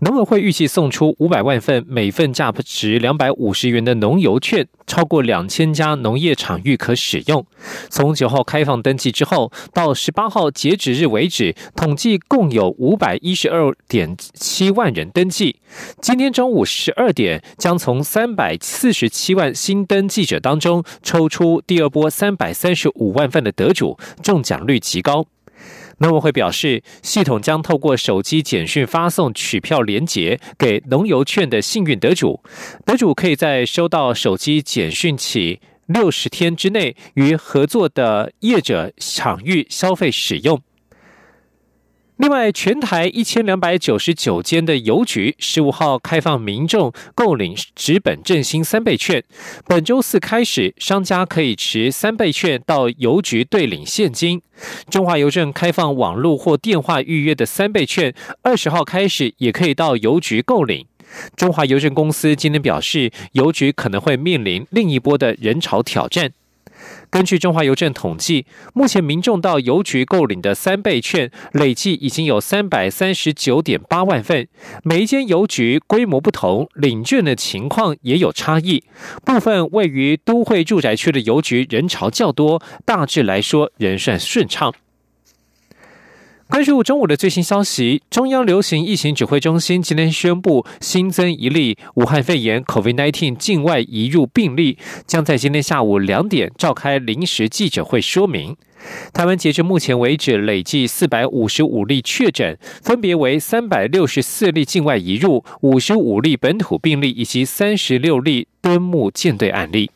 农委会预计送出五百万份，每份价值两百五十元的农油券，超过两千家农业场域可使用。从九号开放登记之后，到十八号截止日为止，统计共有五百一十二点七万人登记。今天中午十二点，将从三百四十七万新登记者当中抽出第二波三百三十五万份的得主，中奖率极高。农委会表示，系统将透过手机简讯发送取票连结给农游券的幸运得主，得主可以在收到手机简讯起六十天之内，与合作的业者场域消费使用。另外，全台一千两百九十九间的邮局十五号开放民众购领纸本振兴三倍券。本周四开始，商家可以持三倍券到邮局兑领现金。中华邮政开放网络或电话预约的三倍券，二十号开始也可以到邮局购领。中华邮政公司今天表示，邮局可能会面临另一波的人潮挑战。根据中华邮政统计，目前民众到邮局购领的三倍券累计已经有三百三十九点八万份。每一间邮局规模不同，领券的情况也有差异。部分位于都会住宅区的邮局人潮较多，大致来说仍算顺畅。关注中午的最新消息，中央流行疫情指挥中心今天宣布新增一例武汉肺炎 （COVID-19） 境外移入病例，将在今天下午两点召开临时记者会说明。台湾截至目前为止累计四百五十五例确诊，分别为三百六十四例境外移入、五十五例本土病例以及三十六例敦木舰队案例。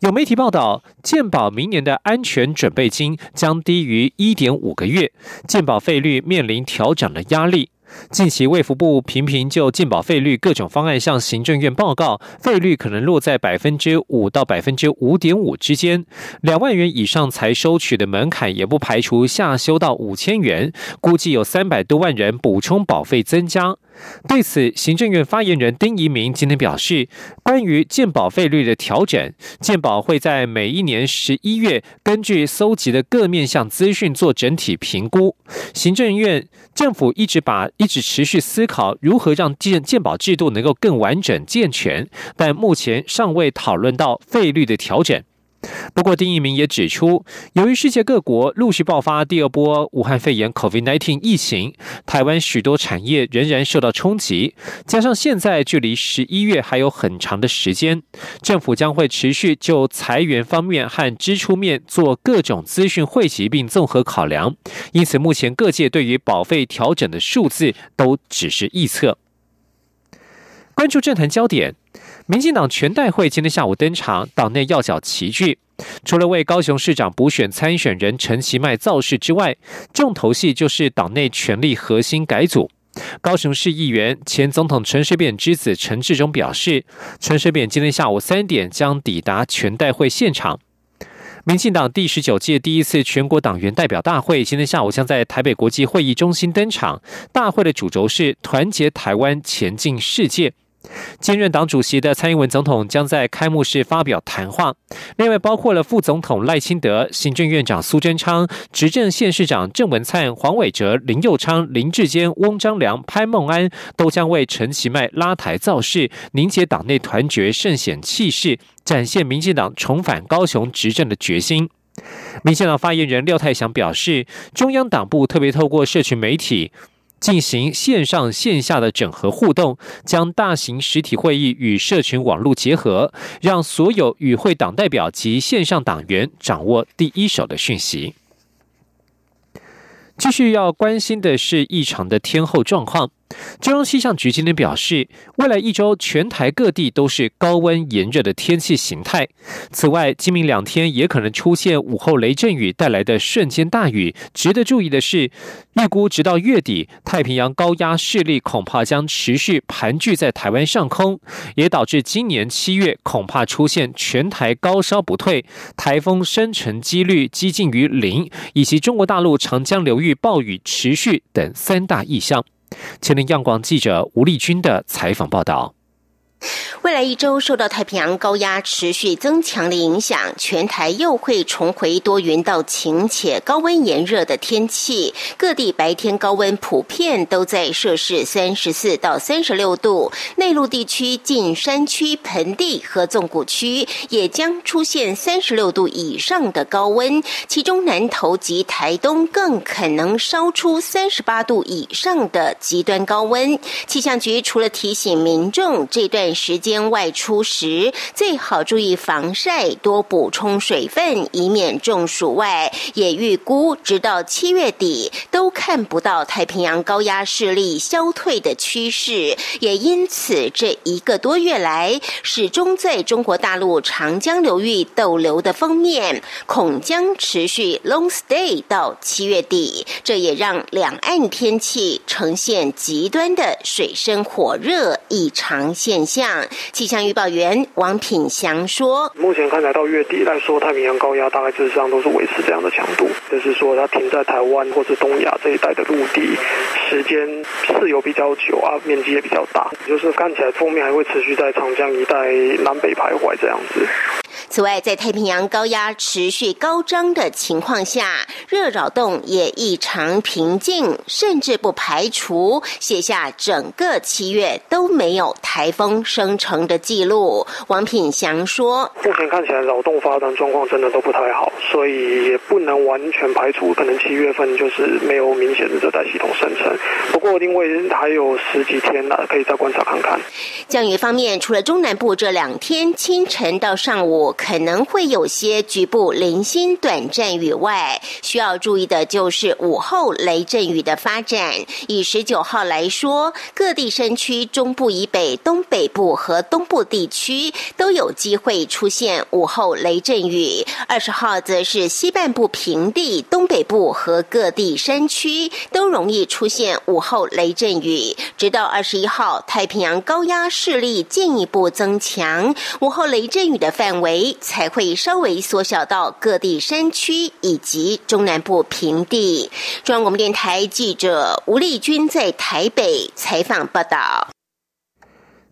有媒体报道，健保明年的安全准备金将低于一点五个月，健保费率面临调整的压力。近期卫福部频频就健保费率各种方案向行政院报告，费率可能落在百分之五到百分之五点五之间，两万元以上才收取的门槛也不排除下修到五千元，估计有三百多万人补充保费增加。对此，行政院发言人丁仪明今天表示，关于健保费率的调整，健保会在每一年十一月根据搜集的各面向资讯做整体评估。行政院政府一直把一直持续思考如何让健健保制度能够更完整健全，但目前尚未讨论到费率的调整。不过，丁一鸣也指出，由于世界各国陆续爆发第二波武汉肺炎 （COVID-19） 疫情，台湾许多产业仍然受到冲击。加上现在距离十一月还有很长的时间，政府将会持续就裁员方面和支出面做各种资讯汇集并综合考量。因此，目前各界对于保费调整的数字都只是预测。关注政坛焦点。民进党全代会今天下午登场，党内要角齐聚。除了为高雄市长补选参选人陈其迈造势之外，重头戏就是党内权力核心改组。高雄市议员、前总统陈水扁之子陈志忠表示，陈水扁今天下午三点将抵达全代会现场。民进党第十九届第一次全国党员代表大会今天下午将在台北国际会议中心登场。大会的主轴是团结台湾，前进世界。兼任党主席的蔡英文总统将在开幕式发表谈话，另外包括了副总统赖清德、行政院长苏贞昌、执政县市长郑文灿、黄伟哲、林佑昌、林志坚、翁章良、潘孟安，都将为陈其迈拉台造势，凝结党内团结，盛显气势，展现民进党重返高雄执政的决心。民进党发言人廖泰祥表示，中央党部特别透过社群媒体。进行线上线下的整合互动，将大型实体会议与社群网络结合，让所有与会党代表及线上党员掌握第一手的讯息。继续要关心的是异常的天后状况。中央气象局今天表示，未来一周全台各地都是高温炎热的天气形态。此外，今明两天也可能出现午后雷阵雨带来的瞬间大雨。值得注意的是，预估直到月底，太平洋高压势力恐怕将持续盘踞在台湾上空，也导致今年七月恐怕出现全台高烧不退、台风生成几率接近于零，以及中国大陆长江流域暴雨持续等三大意象。前天央广记者吴丽君的采访报道。未来一周受到太平洋高压持续增强的影响，全台又会重回多云到晴且高温炎热的天气。各地白天高温普遍都在摄氏三十四到三十六度，内陆地区近山区、盆地和纵谷区也将出现三十六度以上的高温，其中南投及台东更可能烧出三十八度以上的极端高温。气象局除了提醒民众这段。时间外出时最好注意防晒，多补充水分，以免中暑。外，也预估直到七月底都看不到太平洋高压势力消退的趋势，也因此这一个多月来始终在中国大陆长江流域逗留的封面，恐将持续 long stay 到七月底。这也让两岸天气呈现极端的水深火热异常现象。气象预报员王品祥说：“目前看来到月底来说，太平洋高压大概事实上都是维持这样的强度，就是说它停在台湾或者东亚这一带的陆地，时间是有比较久啊，面积也比较大，就是看起来封面还会持续在长江一带南北徘徊这样子。”此外，在太平洋高压持续高涨的情况下，热扰动也异常平静，甚至不排除写下整个七月都没有台风生成的记录。王品祥说：“目前看起来扰动发展状况真的都不太好，所以也不能完全排除可能七月份就是没有明显的热带系统生成。不过，因为还有十几天了，可以再观察看看。”降雨方面，除了中南部这两天清晨到上午。可能会有些局部零星短暂雨外，需要注意的就是午后雷阵雨的发展。以十九号来说，各地山区中部以北、东北部和东部地区都有机会出现午后雷阵雨。二十号则是西半部平地、东北部和各地山区都容易出现午后雷阵雨。直到二十一号，太平洋高压势力进一步增强，午后雷阵雨的范围。才会稍微缩小到各地山区以及中南部平地。中央广播电台记者吴丽君在台北采访报道。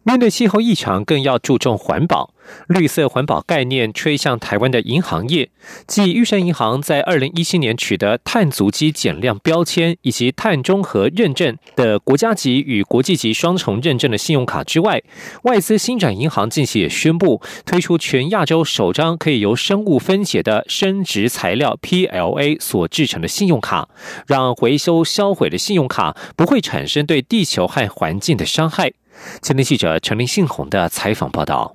面对气候异常，更要注重环保。绿色环保概念吹向台湾的银行业，继玉山银行在二零一七年取得碳足迹减量标签以及碳中和认证的国家级与国际级双重认证的信用卡之外，外资新展银行近期也宣布推出全亚洲首张可以由生物分解的生殖材料 PLA 所制成的信用卡，让回收销毁的信用卡不会产生对地球和环境的伤害。前天记者陈林信宏的采访报道。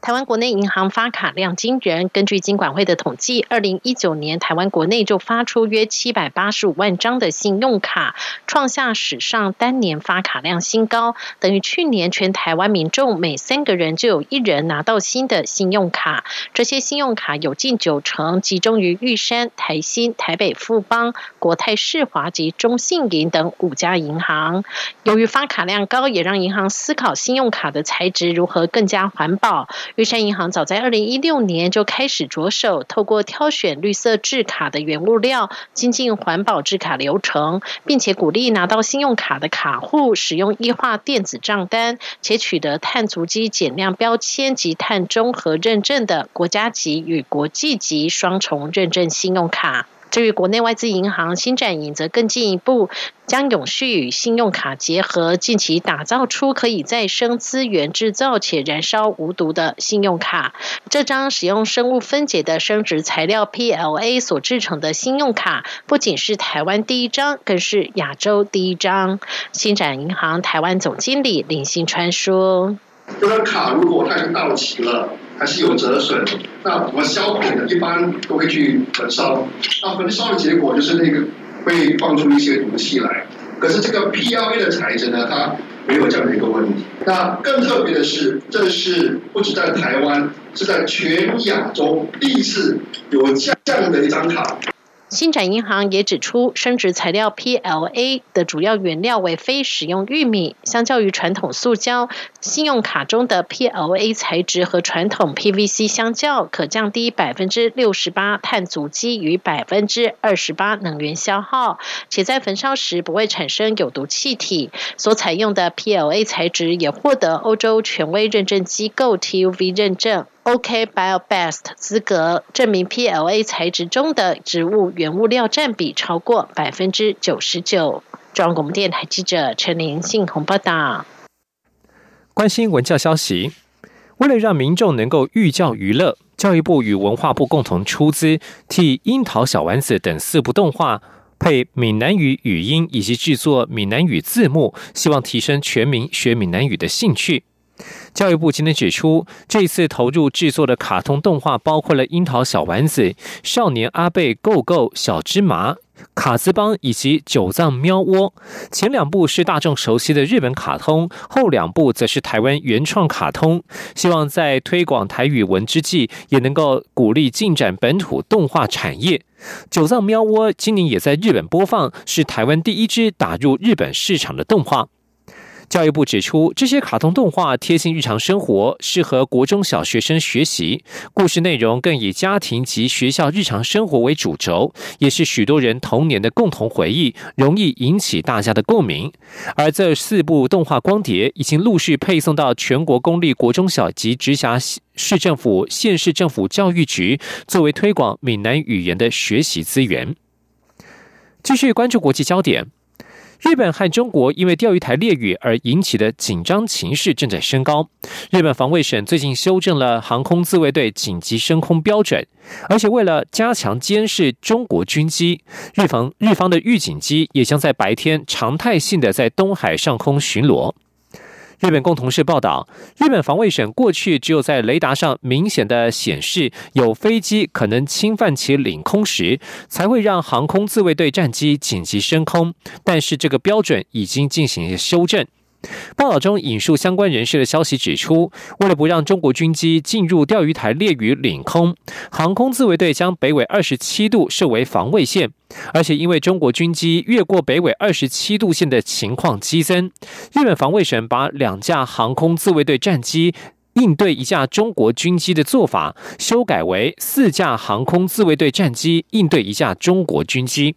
台湾国内银行发卡量惊人，根据金管会的统计，二零一九年台湾国内就发出约七百八十五万张的信用卡，创下史上单年发卡量新高，等于去年全台湾民众每三个人就有一人拿到新的信用卡。这些信用卡有近九成集中于玉山、台新、台北富邦、国泰世华及中信银等五家银行。由于发卡量高，也让银行思考信用卡的材质如何更加环保。玉山银行早在二零一六年就开始着手，透过挑选绿色制卡的原物料，精进环保制卡流程，并且鼓励拿到信用卡的卡户使用易化电子账单，且取得碳足迹减量标签及碳中和认证的国家级与国际级双重认证信用卡。至于国内外资银行新展银，则更进一步将永续与信用卡结合，近期打造出可以再生资源制造且燃烧无毒的信用卡。这张使用生物分解的生殖材料 PLA 所制成的信用卡，不仅是台湾第一张，更是亚洲第一张。新展银行台湾总经理林信川说：“这张卡如果它已经到期了。”还是有折损，那我们销毁的，一般都会去焚烧。那焚烧的结果就是那个会放出一些毒气来。可是这个 PLA 的材质呢，它没有这样的一个问题。那更特别的是，这是不止在台湾，是在全亚洲第一次有这样的一张卡。新展银行也指出，生殖材料 PLA 的主要原料为非食用玉米，相较于传统塑胶，信用卡中的 PLA 材质和传统 PVC 相较，可降低百分之六十八碳足迹与百分之二十八能源消耗，且在焚烧时不会产生有毒气体。所采用的 PLA 材质也获得欧洲权威认证机构 TUV 认证。OK BioBest 资格证明 PLA 材质中的植物原物料占比超过百分之九十九。中央广播电台记者陈玲信鸿报道。关心文教消息，为了让民众能够寓教于乐，教育部与文化部共同出资，替《樱桃小丸子》等四部动画配闽南语语音，以及制作闽南语字幕，希望提升全民学闽南语的兴趣。教育部今天指出，这次投入制作的卡通动画包括了《樱桃小丸子》《少年阿贝 Go Go 小芝麻》《卡兹邦》以及《九藏喵窝》。前两部是大众熟悉的日本卡通，后两部则是台湾原创卡通。希望在推广台语文之际，也能够鼓励进展本土动画产业。《九藏喵窝》今年也在日本播放，是台湾第一支打入日本市场的动画。教育部指出，这些卡通动画贴近日常生活，适合国中小学生学习。故事内容更以家庭及学校日常生活为主轴，也是许多人童年的共同回忆，容易引起大家的共鸣。而这四部动画光碟已经陆续配送到全国公立国中小及直辖市政府、县市政府教育局，作为推广闽南语言的学习资源。继续关注国际焦点。日本和中国因为钓鱼台列屿而引起的紧张情势正在升高。日本防卫省最近修正了航空自卫队紧急升空标准，而且为了加强监视中国军机，日防日方的预警机也将在白天常态性的在东海上空巡逻。日本共同社报道，日本防卫省过去只有在雷达上明显的显示有飞机可能侵犯其领空时，才会让航空自卫队战机紧急升空。但是这个标准已经进行修正。报道中引述相关人士的消息指出，为了不让中国军机进入钓鱼台列屿领空，航空自卫队将北纬二十七度设为防卫线。而且因为中国军机越过北纬二十七度线的情况激增，日本防卫省把两架航空自卫队战机应对一架中国军机的做法修改为四架航空自卫队战机应对一架中国军机。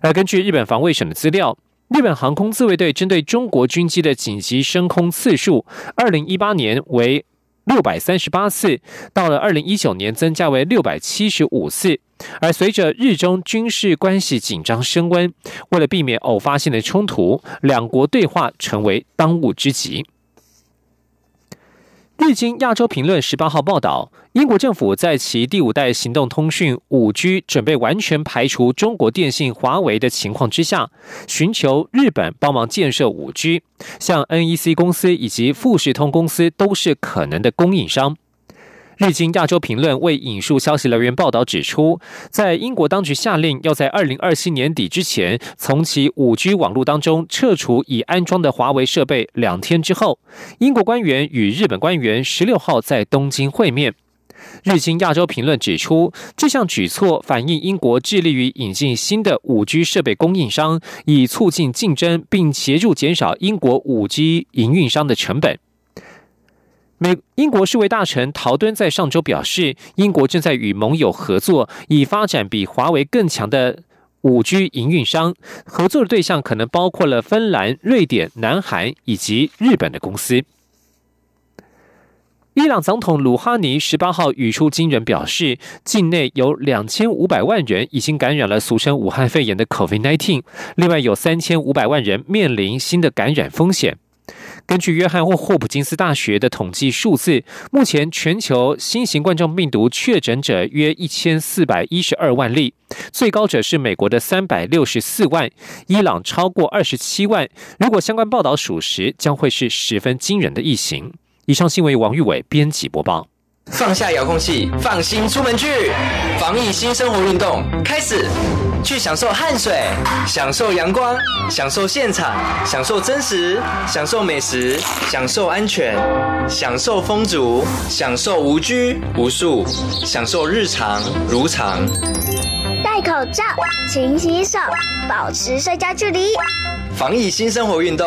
而根据日本防卫省的资料。日本航空自卫队针对中国军机的紧急升空次数，二零一八年为六百三十八次，到了二零一九年增加为六百七十五次。而随着日中军事关系紧张升温，为了避免偶发性的冲突，两国对话成为当务之急。日经亚洲评论十八号报道，英国政府在其第五代行动通讯五 G 准备完全排除中国电信、华为的情况之下，寻求日本帮忙建设五 G，像 NEC 公司以及富士通公司都是可能的供应商。日经亚洲评论为引述消息来源报道指出，在英国当局下令要在二零二七年底之前从其五 G 网络当中撤除已安装的华为设备两天之后，英国官员与日本官员十六号在东京会面。日经亚洲评论指出，这项举措反映英国致力于引进新的五 G 设备供应商，以促进竞争，并协助减少英国五 G 营运商的成本。美英国世卫大臣陶敦在上周表示，英国正在与盟友合作，以发展比华为更强的五 G 营运商。合作的对象可能包括了芬兰、瑞典、南韩以及日本的公司。伊朗总统鲁哈尼十八号语出惊人，表示境内有两千五百万人已经感染了俗称武汉肺炎的 COVID-19，另外有三千五百万人面临新的感染风险。根据约翰霍霍普金斯大学的统计数字，目前全球新型冠状病毒确诊者约一千四百一十二万例，最高者是美国的三百六十四万，伊朗超过二十七万。如果相关报道属实，将会是十分惊人的疫情。以上新闻由王玉伟编辑播报。放下遥控器，放心出门去，防疫新生活运动开始，去享受汗水，享受阳光，享受现场，享受真实，享受美食，享受安全，享受风足，享受无拘无束，享受日常如常。戴口罩，勤洗手，保持社交距离。防疫新生活运动。